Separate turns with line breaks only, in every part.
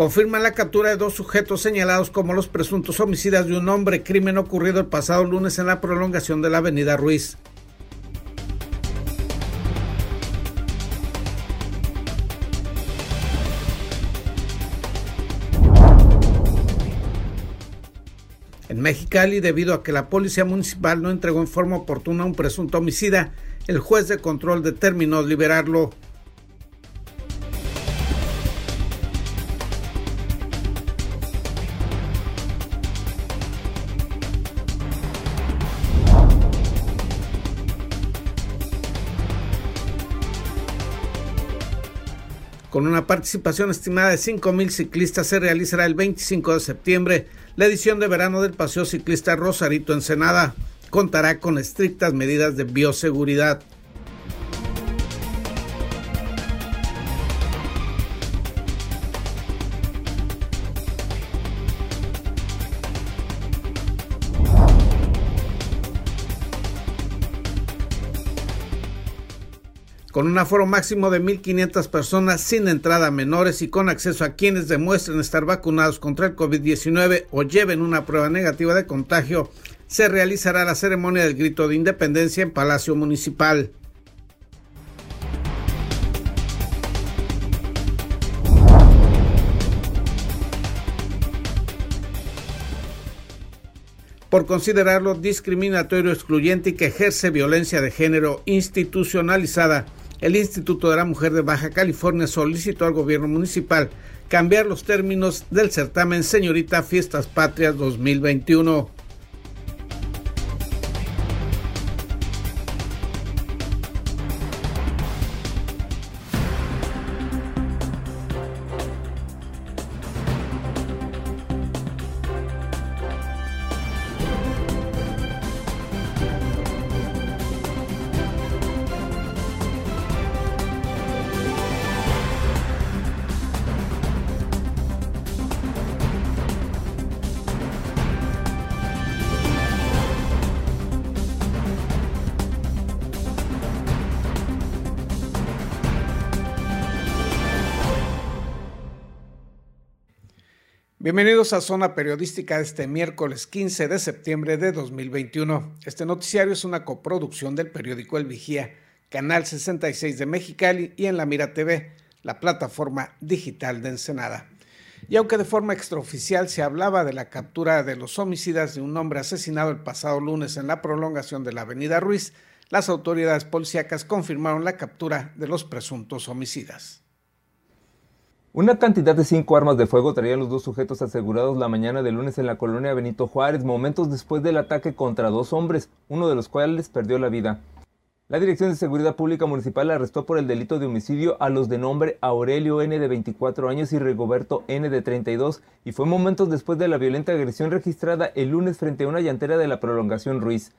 confirman la captura de dos sujetos señalados como los presuntos homicidas de un hombre, crimen ocurrido el pasado lunes en la prolongación de la avenida Ruiz. En Mexicali, debido a que la policía municipal no entregó en forma oportuna a un presunto homicida, el juez de control determinó liberarlo. Participación estimada de 5.000 ciclistas se realizará el 25 de septiembre la edición de verano del Paseo Ciclista Rosarito Ensenada. Contará con estrictas medidas de bioseguridad. Con un aforo máximo de 1.500 personas sin entrada menores y con acceso a quienes demuestren estar vacunados contra el COVID-19 o lleven una prueba negativa de contagio, se realizará la ceremonia del grito de independencia en Palacio Municipal. por considerarlo discriminatorio, excluyente y que ejerce violencia de género institucionalizada el Instituto de la Mujer de Baja California solicitó al gobierno municipal cambiar los términos del certamen Señorita Fiestas Patrias 2021. Zona Periodística este miércoles 15 de septiembre de 2021. Este noticiario es una coproducción del periódico El Vigía, Canal 66 de Mexicali y en La Mira TV, la plataforma digital de Ensenada. Y aunque de forma extraoficial se hablaba de la captura de los homicidas de un hombre asesinado el pasado lunes en la prolongación de la Avenida Ruiz, las autoridades policíacas confirmaron la captura de los presuntos homicidas.
Una cantidad de cinco armas de fuego traían los dos sujetos asegurados la mañana de lunes en la colonia Benito Juárez, momentos después del ataque contra dos hombres, uno de los cuales perdió la vida. La Dirección de Seguridad Pública Municipal arrestó por el delito de homicidio a los de nombre Aurelio N de 24 años y Rigoberto N de 32 y fue momentos después de la violenta agresión registrada el lunes frente a una llantera de la prolongación Ruiz.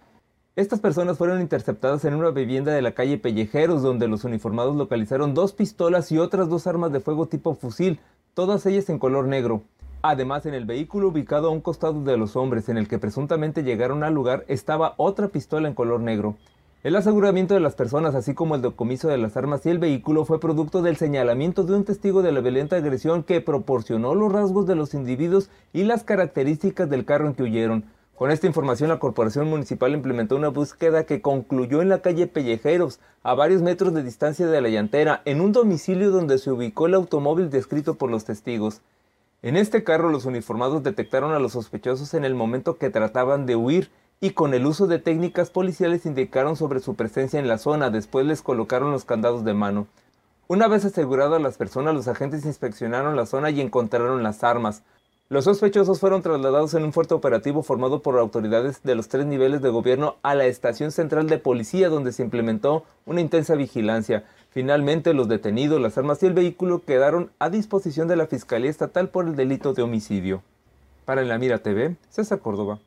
Estas personas fueron interceptadas en una vivienda de la calle Pellejeros, donde los uniformados localizaron dos pistolas y otras dos armas de fuego tipo fusil, todas ellas en color negro. Además, en el vehículo ubicado a un costado de los hombres en el que presuntamente llegaron al lugar estaba otra pistola en color negro. El aseguramiento de las personas, así como el decomiso de las armas y el vehículo, fue producto del señalamiento de un testigo de la violenta agresión que proporcionó los rasgos de los individuos y las características del carro en que huyeron. Con esta información, la Corporación Municipal implementó una búsqueda que concluyó en la calle Pellejeros, a varios metros de distancia de la llantera, en un domicilio donde se ubicó el automóvil descrito por los testigos. En este carro los uniformados detectaron a los sospechosos en el momento que trataban de huir y con el uso de técnicas policiales indicaron sobre su presencia en la zona, después les colocaron los candados de mano. Una vez asegurado a las personas, los agentes inspeccionaron la zona y encontraron las armas, los sospechosos fueron trasladados en un fuerte operativo formado por autoridades de los tres niveles de gobierno a la estación central de policía donde se implementó una intensa vigilancia. Finalmente, los detenidos, las armas y el vehículo quedaron a disposición de la Fiscalía Estatal por el delito de homicidio. Para la Mira TV, César Córdoba.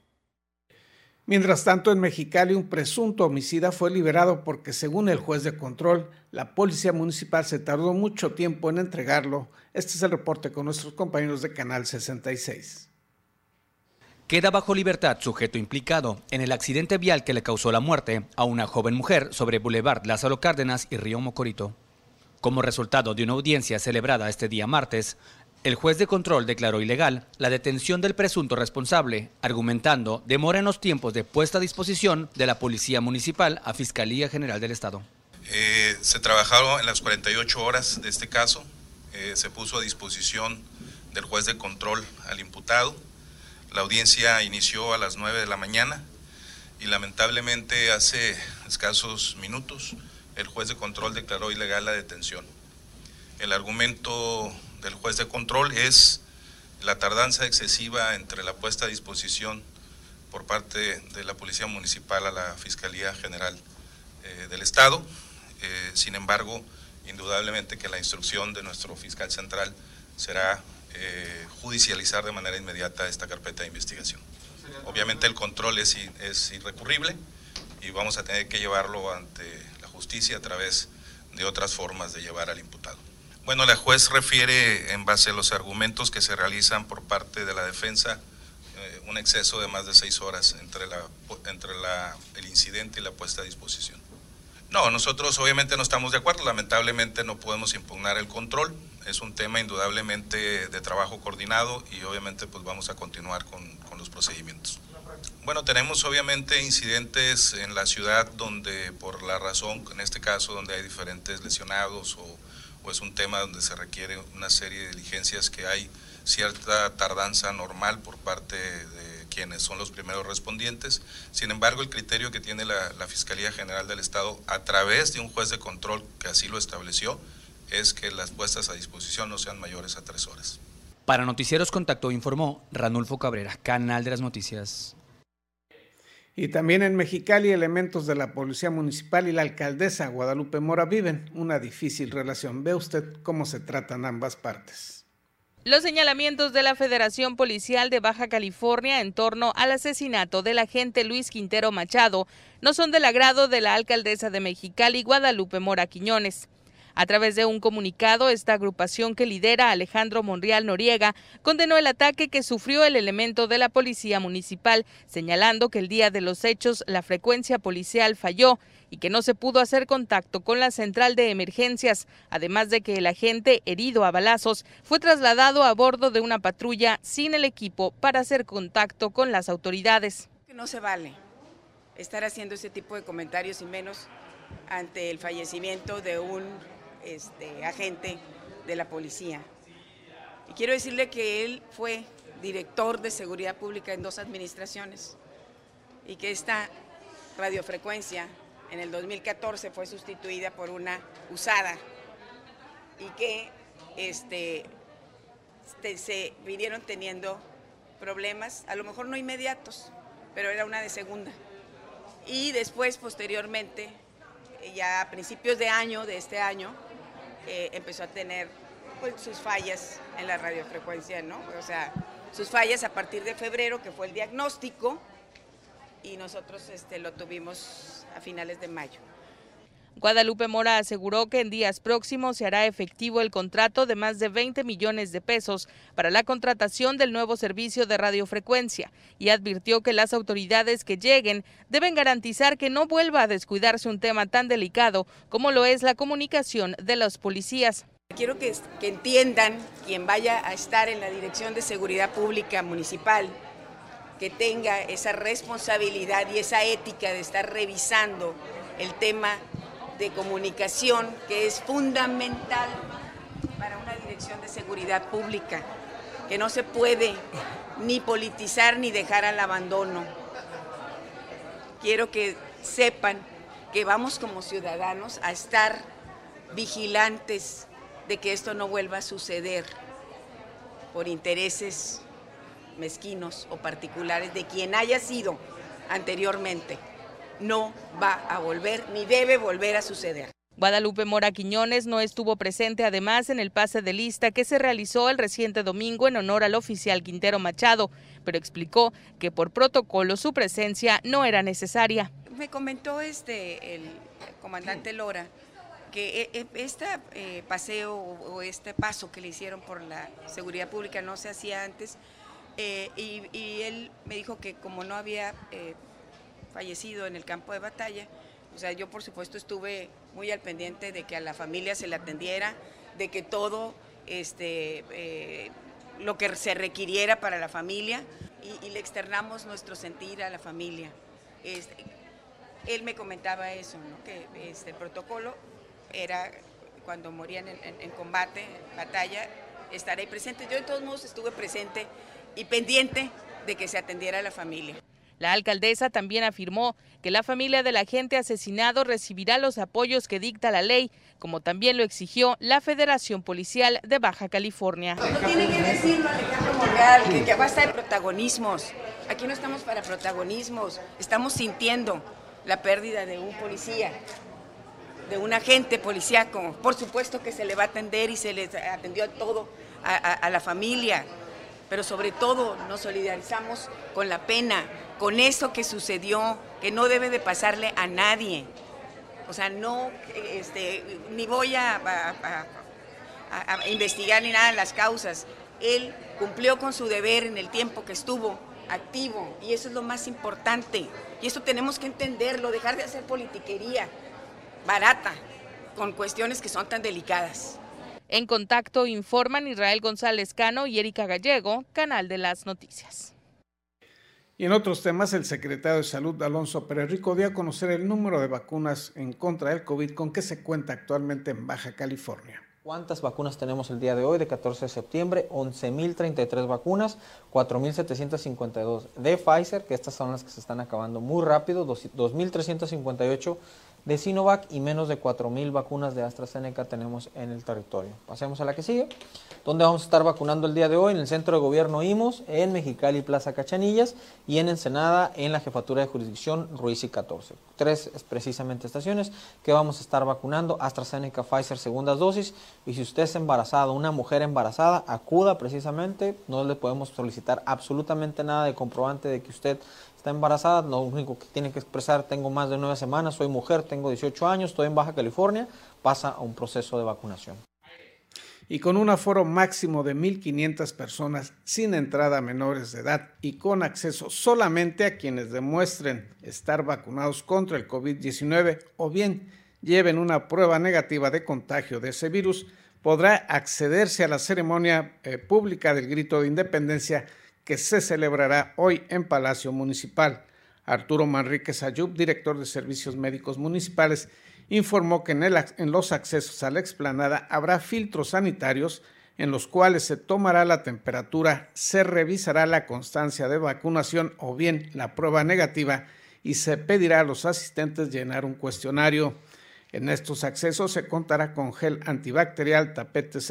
Mientras tanto, en Mexicali un presunto homicida fue liberado porque, según el juez de control, la policía municipal se tardó mucho tiempo en entregarlo. Este es el reporte con nuestros compañeros de Canal 66.
Queda bajo libertad sujeto implicado en el accidente vial que le causó la muerte a una joven mujer sobre Boulevard Lázaro Cárdenas y Río Mocorito. Como resultado de una audiencia celebrada este día martes, El juez de control declaró ilegal la detención del presunto responsable, argumentando demora en los tiempos de puesta a disposición de la Policía Municipal a Fiscalía General del Estado.
Eh, se trabajaron en las 48 horas de este caso, eh, se puso a disposición del juez de control al imputado. La audiencia inició a las 9 de la mañana y lamentablemente hace escasos minutos el juez de control declaró ilegal la detención. El argumento del juez de control es la tardanza excesiva entre la puesta a disposición por parte de la Policía Municipal a la Fiscalía General eh, del Estado. Eh, sin embargo, indudablemente que la instrucción de nuestro fiscal central será eh, judicializar de manera inmediata esta carpeta de investigación. Obviamente el control es, irrecurrible y vamos a tener que llevarlo ante la justicia a través de otras formas de llevar al imputado. Bueno, la juez refiere en base a los argumentos que se realizan por parte de la defensa eh, un exceso de más de seis horas entre, el incidente y la puesta a disposición. No, nosotros obviamente no estamos de acuerdo, lamentablemente no podemos impugnar el control, es un tema indudablemente de trabajo coordinado y obviamente pues vamos a continuar con, con los procedimientos. Bueno, tenemos obviamente incidentes en la ciudad donde por la razón, en este caso donde hay diferentes lesionados o o es un tema donde se requiere una serie de diligencias que hay cierta tardanza normal por parte de quienes son los primeros respondientes. Sin embargo, el criterio que tiene la, la, Fiscalía General del Estado a través de un juez de control que así lo estableció es que las puestas a disposición no sean mayores a tres horas.
Para Noticieros Contacto informó Ranulfo Cabrera, Canal de las Noticias.
Y también en Mexicali, elementos de la Policía Municipal y la alcaldesa Guadalupe Mora viven una difícil relación. Ve usted cómo se tratan ambas partes.
Los señalamientos de la Federación Policial de Baja California en torno al asesinato del agente Luis Quintero Machado no son del agrado de la alcaldesa de Mexicali, Guadalupe Mora Quiñones. A través de un comunicado, esta agrupación que lidera Alejandro Monreal Noriega condenó el ataque que sufrió el elemento de la policía municipal, señalando que el día de los hechos la frecuencia policial falló y que no se pudo hacer contacto con la central de emergencias, además de que el agente herido a balazos fue trasladado a bordo de una patrulla sin el equipo para hacer contacto con las autoridades.
No se vale estar haciendo ese tipo de comentarios y menos ante el fallecimiento de un este, agente de la policía. Y quiero decirle que él fue director de seguridad pública en dos administraciones y que esta radiofrecuencia en el 2014 fue sustituida por una usada y que este, se vinieron teniendo problemas, a lo mejor no inmediatos, pero era una de segunda. Y después, posteriormente, ya a principios de año, de este año, eh, empezó a tener pues, sus fallas en la radiofrecuencia, ¿no? O sea, sus fallas a partir de febrero, que fue el diagnóstico, y nosotros este, lo tuvimos a finales de mayo.
Guadalupe Mora aseguró que en días próximos se hará efectivo el contrato de más de 20 millones de pesos para la contratación del nuevo servicio de radiofrecuencia y advirtió que las autoridades que lleguen deben garantizar que no vuelva a descuidarse un tema tan delicado como lo es la comunicación de los policías.
Quiero que, que entiendan quien vaya a estar en la Dirección de Seguridad Pública Municipal que tenga esa responsabilidad y esa ética de estar revisando el tema de comunicación que es fundamental para una dirección de seguridad pública, que no se puede ni politizar ni dejar al abandono. Quiero que sepan que vamos como ciudadanos a estar vigilantes de que esto no vuelva a suceder por intereses mezquinos o particulares de quien haya sido anteriormente no va a volver ni debe volver a suceder.
Guadalupe Mora Quiñones no estuvo presente además en el pase de lista que se realizó el reciente domingo en honor al oficial Quintero Machado, pero explicó que por protocolo su presencia no era necesaria.
Me comentó este el comandante Lora que este eh, paseo o este paso que le hicieron por la seguridad pública no se hacía antes eh, y, él me dijo que como no había eh, fallecido en el campo de batalla. O sea, yo por supuesto estuve muy al pendiente de que a la familia se le atendiera, de que todo este, eh, lo que se requiriera para la familia y, le externamos nuestro sentir a la familia. Este, él me comentaba eso, que este, el protocolo era cuando morían en, combate, en batalla, estar ahí presente. Yo de todos modos estuve presente y pendiente de que se atendiera a la familia.
La alcaldesa también afirmó que la familia del agente asesinado recibirá los apoyos que dicta la ley, como también lo exigió la Federación Policial de Baja California.
No tiene que decirlo Alejandro Morgal, que, que basta de protagonismos. Aquí no estamos para protagonismos, estamos sintiendo la pérdida de un policía, de un agente policíaco. Por supuesto que se le va a atender y se le atendió a todo, a la familia, pero sobre todo nos solidarizamos con la pena, con eso que sucedió, que no debe de pasarle a nadie. O sea, no, este, ni voy a, a, investigar ni nada las causas. Él cumplió con su deber en el tiempo que estuvo activo y eso es lo más importante. Y eso tenemos que entenderlo, dejar de hacer politiquería barata con cuestiones que son tan delicadas.
En contacto informan Israel González Cano y Erika Gallego, Canal de las Noticias.
Y en otros temas, el secretario de Salud, Alonso Pérez dio a conocer el número de vacunas en contra del COVID con que se cuenta actualmente en Baja California.
¿Cuántas vacunas tenemos el día de hoy, de 14 de septiembre? 11.033 vacunas, 4.752 de Pfizer, que estas son las que se están acabando muy rápido, 2.358 de Sinovac y menos de 4.000 vacunas de AstraZeneca tenemos en el territorio. Pasemos a la que sigue, donde vamos a estar vacunando el día de hoy en el Centro de Gobierno IMOS, en Mexicali Plaza Cachanillas y en Ensenada en la Jefatura de Jurisdicción Ruiz y 14. Tres precisamente estaciones que vamos a estar vacunando AstraZeneca, Pfizer, segundas dosis. Y si usted es embarazado, una mujer embarazada, acuda precisamente, no le podemos solicitar absolutamente nada de comprobante de que usted está embarazada, lo único que tiene que expresar, tengo más de nueve semanas, soy mujer, tengo 18 años, estoy en Baja California, pasa a un proceso de vacunación.
Y con un aforo máximo de 1.500 personas sin entrada a menores de edad y con acceso solamente a quienes demuestren estar vacunados contra el COVID-19 o bien lleven una prueba negativa de contagio de ese virus, podrá accederse a la ceremonia eh, pública del grito de independencia que se celebrará hoy en Palacio Municipal. Arturo Manríquez Ayub, director de Servicios Médicos Municipales, informó que en, en, los accesos a la explanada habrá filtros sanitarios en los cuales se tomará la temperatura, se revisará la constancia de vacunación o bien la prueba negativa y se pedirá a los asistentes llenar un cuestionario. En estos accesos se contará con gel antibacterial, tapetes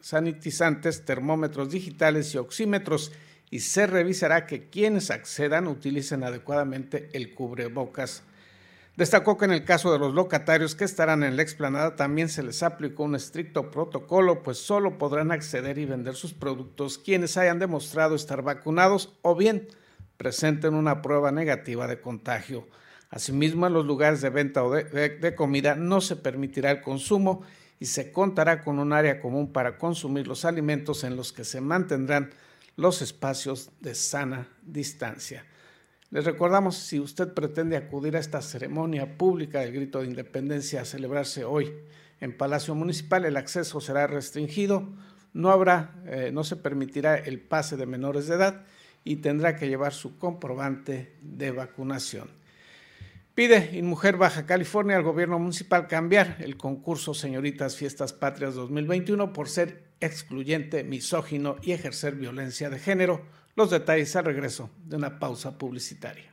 sanitizantes, termómetros digitales y oxímetros y se revisará que quienes accedan utilicen adecuadamente el cubrebocas. Destacó que en el caso de los locatarios que estarán en la explanada también se les aplicó un estricto protocolo, pues solo podrán acceder y vender sus productos quienes hayan demostrado estar vacunados o bien presenten una prueba negativa de contagio. Asimismo, en los lugares de venta o de, de comida no se permitirá el consumo y se contará con un área común para consumir los alimentos en los que se mantendrán los espacios de sana distancia. Les recordamos, si usted pretende acudir a esta ceremonia pública del grito de independencia a celebrarse hoy en Palacio Municipal, el acceso será restringido, no habrá, eh, no se permitirá el pase de menores de edad y tendrá que llevar su comprobante de vacunación. Pide Inmujer Baja California al gobierno municipal cambiar el concurso Señoritas Fiestas Patrias 2021 por ser excluyente, misógino y ejercer violencia de género. Los detalles al regreso de una pausa publicitaria.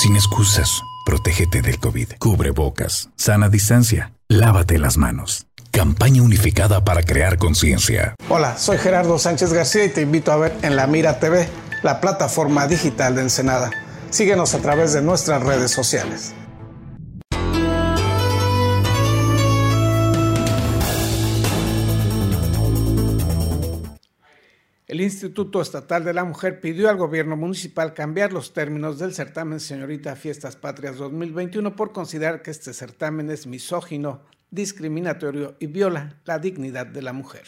Sin excusas, protégete del COVID. Cubre bocas, sana distancia, lávate las manos. Campaña unificada para crear conciencia.
Hola, soy Gerardo Sánchez García y te invito a ver en La Mira TV, la plataforma digital de Ensenada. Síguenos a través de nuestras redes sociales. El Instituto Estatal de la Mujer pidió al gobierno municipal cambiar los términos del certamen Señorita Fiestas Patrias 2021 por considerar que este certamen es misógino, discriminatorio y viola la dignidad de la mujer.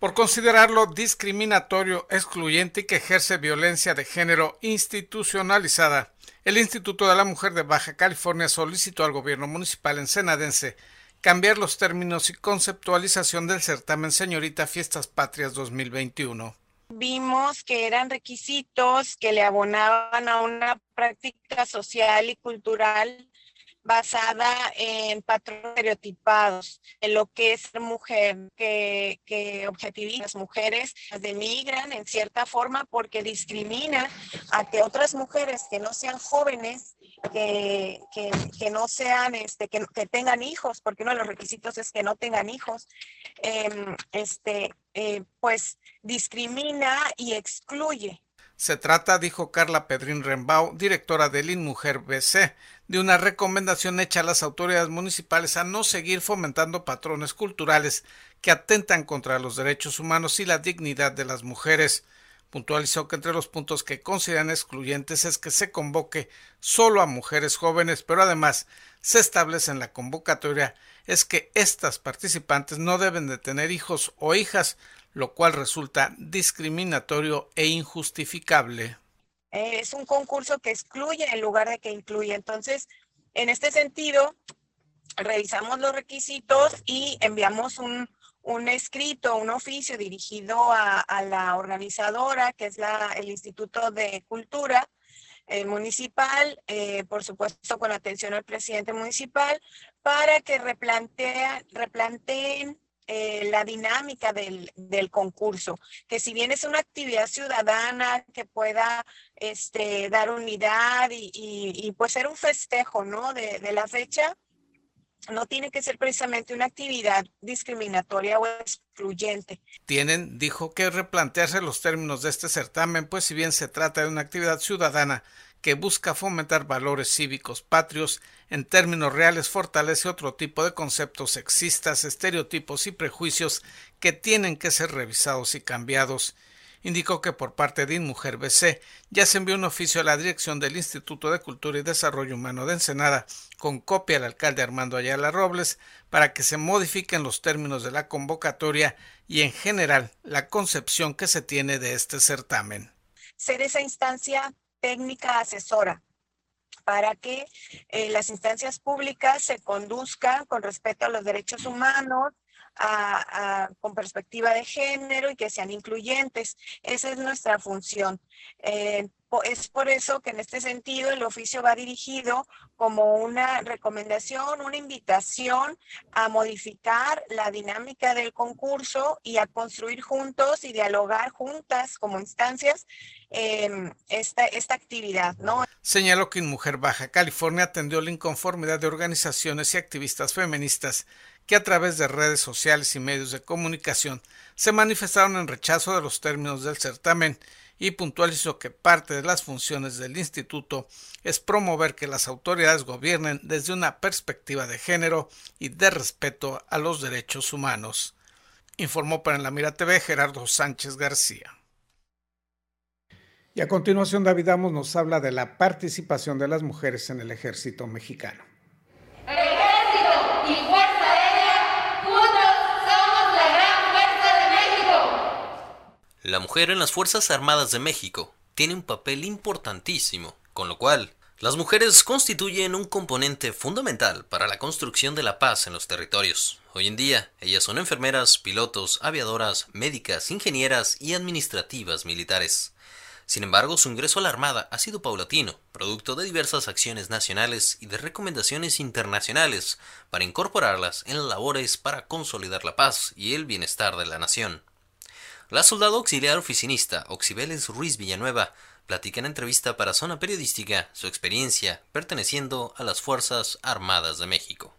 Por considerarlo discriminatorio, excluyente y que ejerce violencia de género institucionalizada, el Instituto de la Mujer de Baja California solicitó al gobierno municipal ensenadense cambiar los términos y conceptualización del certamen Señorita Fiestas Patrias 2021.
Vimos que eran requisitos que le abonaban a una práctica social y cultural basada en patrones estereotipados, en lo que es mujer, que, que objetiviza a las mujeres, denigran en cierta forma porque discrimina a que otras mujeres que no sean jóvenes que, no sean, este, que, que, tengan hijos, porque uno de los requisitos es que no tengan hijos, em, este, eh, pues discrimina y excluye.
Se trata, dijo Carla Pedrín Rembau, directora del INMujer BC, de una recomendación hecha a las autoridades municipales a no seguir fomentando patrones culturales que atentan contra los derechos humanos y la dignidad de las mujeres. Puntualizó que entre los puntos que consideran excluyentes es que se convoque solo a mujeres jóvenes, pero además se establece en la convocatoria es que estas participantes no deben de tener hijos o hijas, lo cual resulta discriminatorio e injustificable.
Es un concurso que excluye en lugar de que incluye. Entonces, en este sentido, revisamos los requisitos y enviamos un, un escrito, un oficio dirigido a, la organizadora, que es la, el Instituto de Cultura eh, Municipal, eh, por supuesto con atención al presidente municipal, para que replanteen, replanteen eh, la dinámica del, del, concurso, que si bien es una actividad ciudadana que pueda este, dar unidad y, pues ser un festejo ¿no? de la fecha, no tiene que ser precisamente una actividad discriminatoria o excluyente.
Tienen, dijo, que replantearse los términos de este certamen, pues si bien se trata de una actividad ciudadana que busca fomentar valores cívicos patrios, en términos reales fortalece otro tipo de conceptos sexistas, estereotipos y prejuicios que tienen que ser revisados y cambiados indicó que por parte de InMujer BC ya se envió un oficio a la dirección del Instituto de Cultura y Desarrollo Humano de Ensenada con copia al alcalde Armando Ayala Robles para que se modifiquen los términos de la convocatoria y en general la concepción que se tiene de este certamen.
Ser esa instancia técnica asesora para que eh, las instancias públicas se conduzcan con respeto a los derechos humanos, con perspectiva de género y que sean incluyentes. Esa es nuestra función. Eh, es por eso que en este sentido el oficio va dirigido como una recomendación, una invitación a modificar la dinámica del concurso y a construir juntos y dialogar juntas como instancias eh, esta, esta actividad. ¿no?
Señaló que en Mujer Baja California atendió la inconformidad de organizaciones y activistas feministas que a través de redes sociales y medios de comunicación se manifestaron en rechazo de los términos del certamen y puntualizó que parte de las funciones del instituto es promover que las autoridades gobiernen desde una perspectiva de género y de respeto a los derechos humanos. Informó para la Mira TV Gerardo Sánchez García. Y a continuación David Amos nos habla de la participación de las mujeres en el ejército mexicano.
El ejército y Fuerza Aérea, juntos somos la gran fuerza de México.
La mujer en las Fuerzas Armadas de México tiene un papel importantísimo, con lo cual las mujeres constituyen un componente fundamental para la construcción de la paz en los territorios. Hoy en día, ellas son enfermeras, pilotos, aviadoras, médicas, ingenieras y administrativas militares. Sin embargo, su ingreso a la Armada ha sido paulatino, producto de diversas acciones nacionales y de recomendaciones internacionales para incorporarlas en labores para consolidar la paz y el bienestar de la nación. La soldado auxiliar oficinista Oxibeles Ruiz Villanueva platica en entrevista para Zona Periodística su experiencia perteneciendo a las Fuerzas Armadas de México.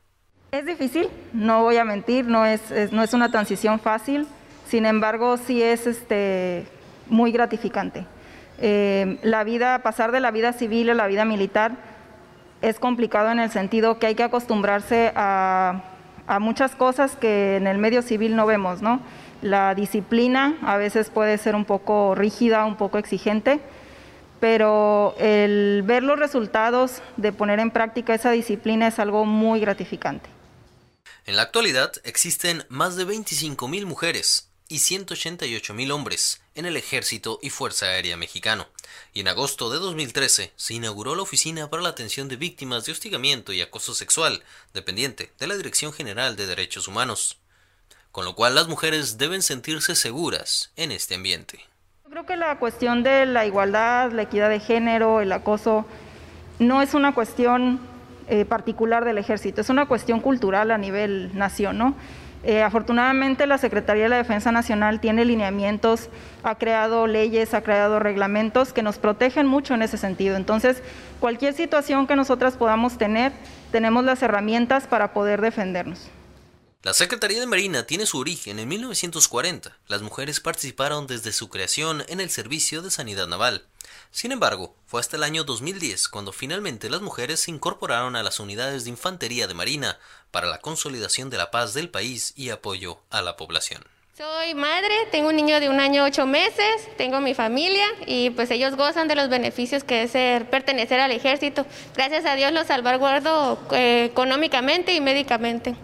Es difícil, no voy a mentir, no es, no es una transición fácil, sin embargo sí es este, muy gratificante. Eh, la vida, pasar de la vida civil a la vida militar es complicado en el sentido que hay que acostumbrarse a, a muchas cosas que en el medio civil no vemos, ¿no? La disciplina a veces puede ser un poco rígida, un poco exigente, pero el ver los resultados de poner en práctica esa disciplina es algo muy gratificante.
En la actualidad existen más de 25.000 mujeres y 188.000 hombres en el Ejército y Fuerza Aérea Mexicano, y en agosto de 2013 se inauguró la Oficina para la Atención de Víctimas de Hostigamiento y Acoso Sexual, dependiente de la Dirección General de Derechos Humanos, con lo cual las mujeres deben sentirse seguras en este ambiente.
Creo que la cuestión de la igualdad, la equidad de género, el acoso, no es una cuestión eh, particular del ejército, es una cuestión cultural a nivel nación. Eh, afortunadamente la Secretaría de la Defensa Nacional tiene lineamientos, ha creado leyes, ha creado reglamentos que nos protegen mucho en ese sentido. Entonces, cualquier situación que nosotras podamos tener, tenemos las herramientas para poder defendernos.
La Secretaría de Marina tiene su origen en 1940. Las mujeres participaron desde su creación en el Servicio de Sanidad Naval. Sin embargo, fue hasta el año 2010 cuando finalmente las mujeres se incorporaron a las unidades de infantería de Marina para la consolidación de la paz del país y apoyo a la población.
Soy madre, tengo un niño de un año ocho meses, tengo mi familia y pues ellos gozan de los beneficios que es ser, pertenecer al ejército. Gracias a Dios los salvaguardo eh, económicamente y médicamente.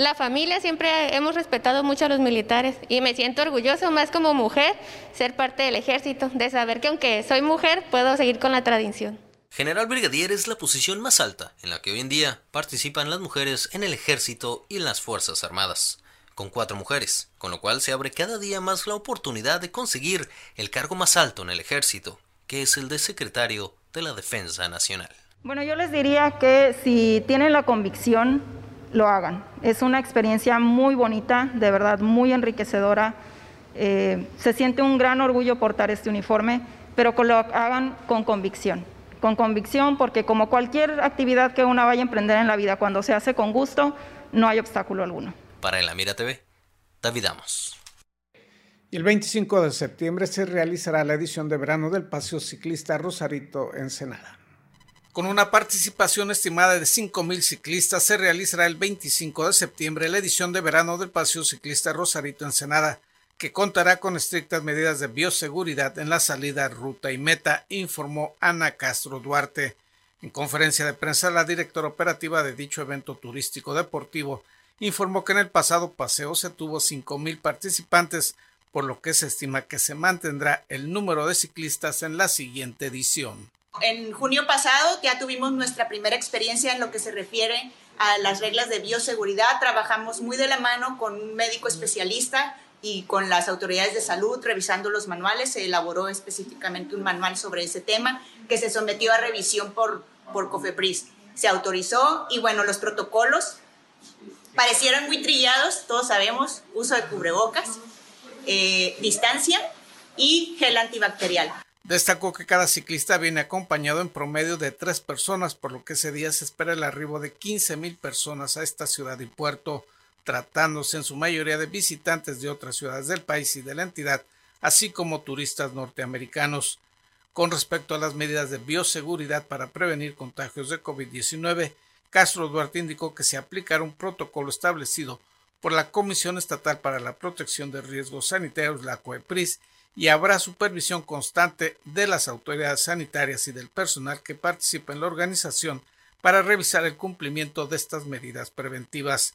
La familia siempre hemos respetado mucho a los militares y me siento orgulloso más como mujer ser parte del ejército, de saber que aunque soy mujer puedo seguir con la tradición.
General Brigadier es la posición más alta en la que hoy en día participan las mujeres en el ejército y en las Fuerzas Armadas, con cuatro mujeres, con lo cual se abre cada día más la oportunidad de conseguir el cargo más alto en el ejército, que es el de secretario de la Defensa Nacional.
Bueno, yo les diría que si tienen la convicción lo hagan. Es una experiencia muy bonita, de verdad muy enriquecedora. Eh, se siente un gran orgullo portar este uniforme, pero que lo hagan con convicción. Con convicción, porque como cualquier actividad que una vaya a emprender en la vida, cuando se hace con gusto, no hay obstáculo alguno.
Para el Amira TV, David Amos.
Y el 25 de septiembre se realizará la edición de verano del Paseo Ciclista Rosarito Ensenada. Con una participación estimada de 5.000 ciclistas, se realizará el 25 de septiembre la edición de verano del Paseo Ciclista Rosarito Ensenada, que contará con estrictas medidas de bioseguridad en la salida, ruta y meta, informó Ana Castro Duarte. En conferencia de prensa, la directora operativa de dicho evento turístico deportivo informó que en el pasado paseo se tuvo 5.000 participantes, por lo que se estima que se mantendrá el número de ciclistas en la siguiente edición.
En junio pasado ya tuvimos nuestra primera experiencia en lo que se refiere a las reglas de bioseguridad. Trabajamos muy de la mano con un médico especialista y con las autoridades de salud revisando los manuales. Se elaboró específicamente un manual sobre ese tema que se sometió a revisión por, por COFEPRIS. Se autorizó y bueno, los protocolos parecieron muy trillados, todos sabemos, uso de cubrebocas, eh, distancia y gel antibacterial.
Destacó que cada ciclista viene acompañado en promedio de tres personas, por lo que ese día se espera el arribo de 15 mil personas a esta ciudad y puerto, tratándose en su mayoría de visitantes de otras ciudades del país y de la entidad, así como turistas norteamericanos. Con respecto a las medidas de bioseguridad para prevenir contagios de COVID-19, Castro Duarte indicó que se aplicará un protocolo establecido por la Comisión Estatal para la Protección de Riesgos Sanitarios, la COEPRIS, y habrá supervisión constante de las autoridades sanitarias y del personal que participa en la organización para revisar el cumplimiento de estas medidas preventivas.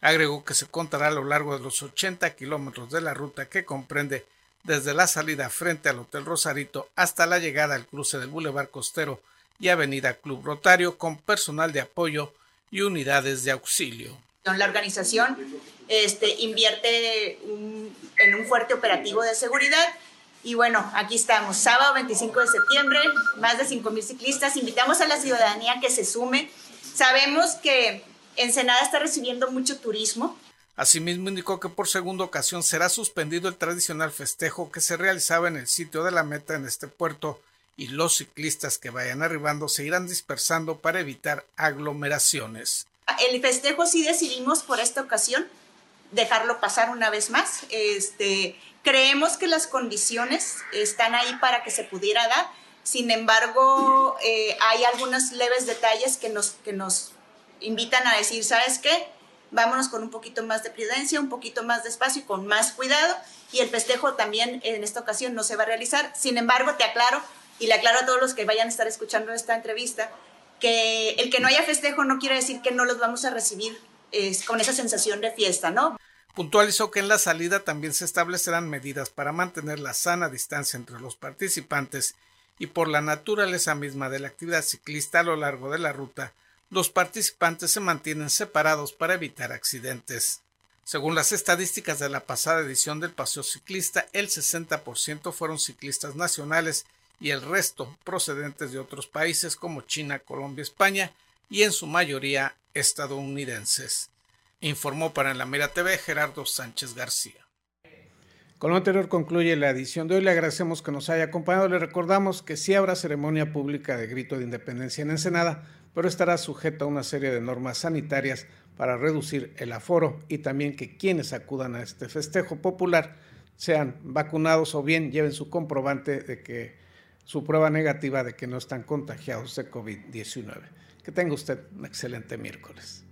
Agregó que se contará a lo largo de los 80 kilómetros de la ruta que comprende desde la salida frente al Hotel Rosarito hasta la llegada al cruce del Boulevard Costero y Avenida Club Rotario con personal de apoyo y unidades de auxilio.
La organización este, invierte en un fuerte operativo de seguridad y bueno, aquí estamos, sábado 25 de septiembre, más de 5.000 ciclistas. Invitamos a la ciudadanía que se sume. Sabemos que Ensenada está recibiendo mucho turismo.
Asimismo indicó que por segunda ocasión será suspendido el tradicional festejo que se realizaba en el sitio de la meta en este puerto y los ciclistas que vayan arribando se irán dispersando para evitar aglomeraciones.
El festejo sí decidimos por esta ocasión dejarlo pasar una vez más. Este, creemos que las condiciones están ahí para que se pudiera dar. Sin embargo, eh, hay algunos leves detalles que nos, que nos invitan a decir, ¿sabes qué? Vámonos con un poquito más de prudencia, un poquito más de espacio y con más cuidado. Y el festejo también en esta ocasión no se va a realizar. Sin embargo, te aclaro y le aclaro a todos los que vayan a estar escuchando esta entrevista que el que no haya festejo no quiere decir que no los vamos a recibir con esa sensación de fiesta, ¿no?
Puntualizó que en la salida también se establecerán medidas para mantener la sana distancia entre los participantes y por la naturaleza misma de la actividad ciclista a lo largo de la ruta, los participantes se mantienen separados para evitar accidentes. Según las estadísticas de la pasada edición del Paseo Ciclista, el 60% fueron ciclistas nacionales y el resto procedentes de otros países como China, Colombia, España y en su mayoría estadounidenses. Informó para la Mira TV Gerardo Sánchez García. Con lo anterior concluye la edición de hoy. Le agradecemos que nos haya acompañado. Le recordamos que sí habrá ceremonia pública de grito de independencia en Ensenada, pero estará sujeta a una serie de normas sanitarias para reducir el aforo y también que quienes acudan a este festejo popular sean vacunados o bien lleven su comprobante de que su prueba negativa de que no están contagiados de COVID-19. Que tenga usted un excelente miércoles.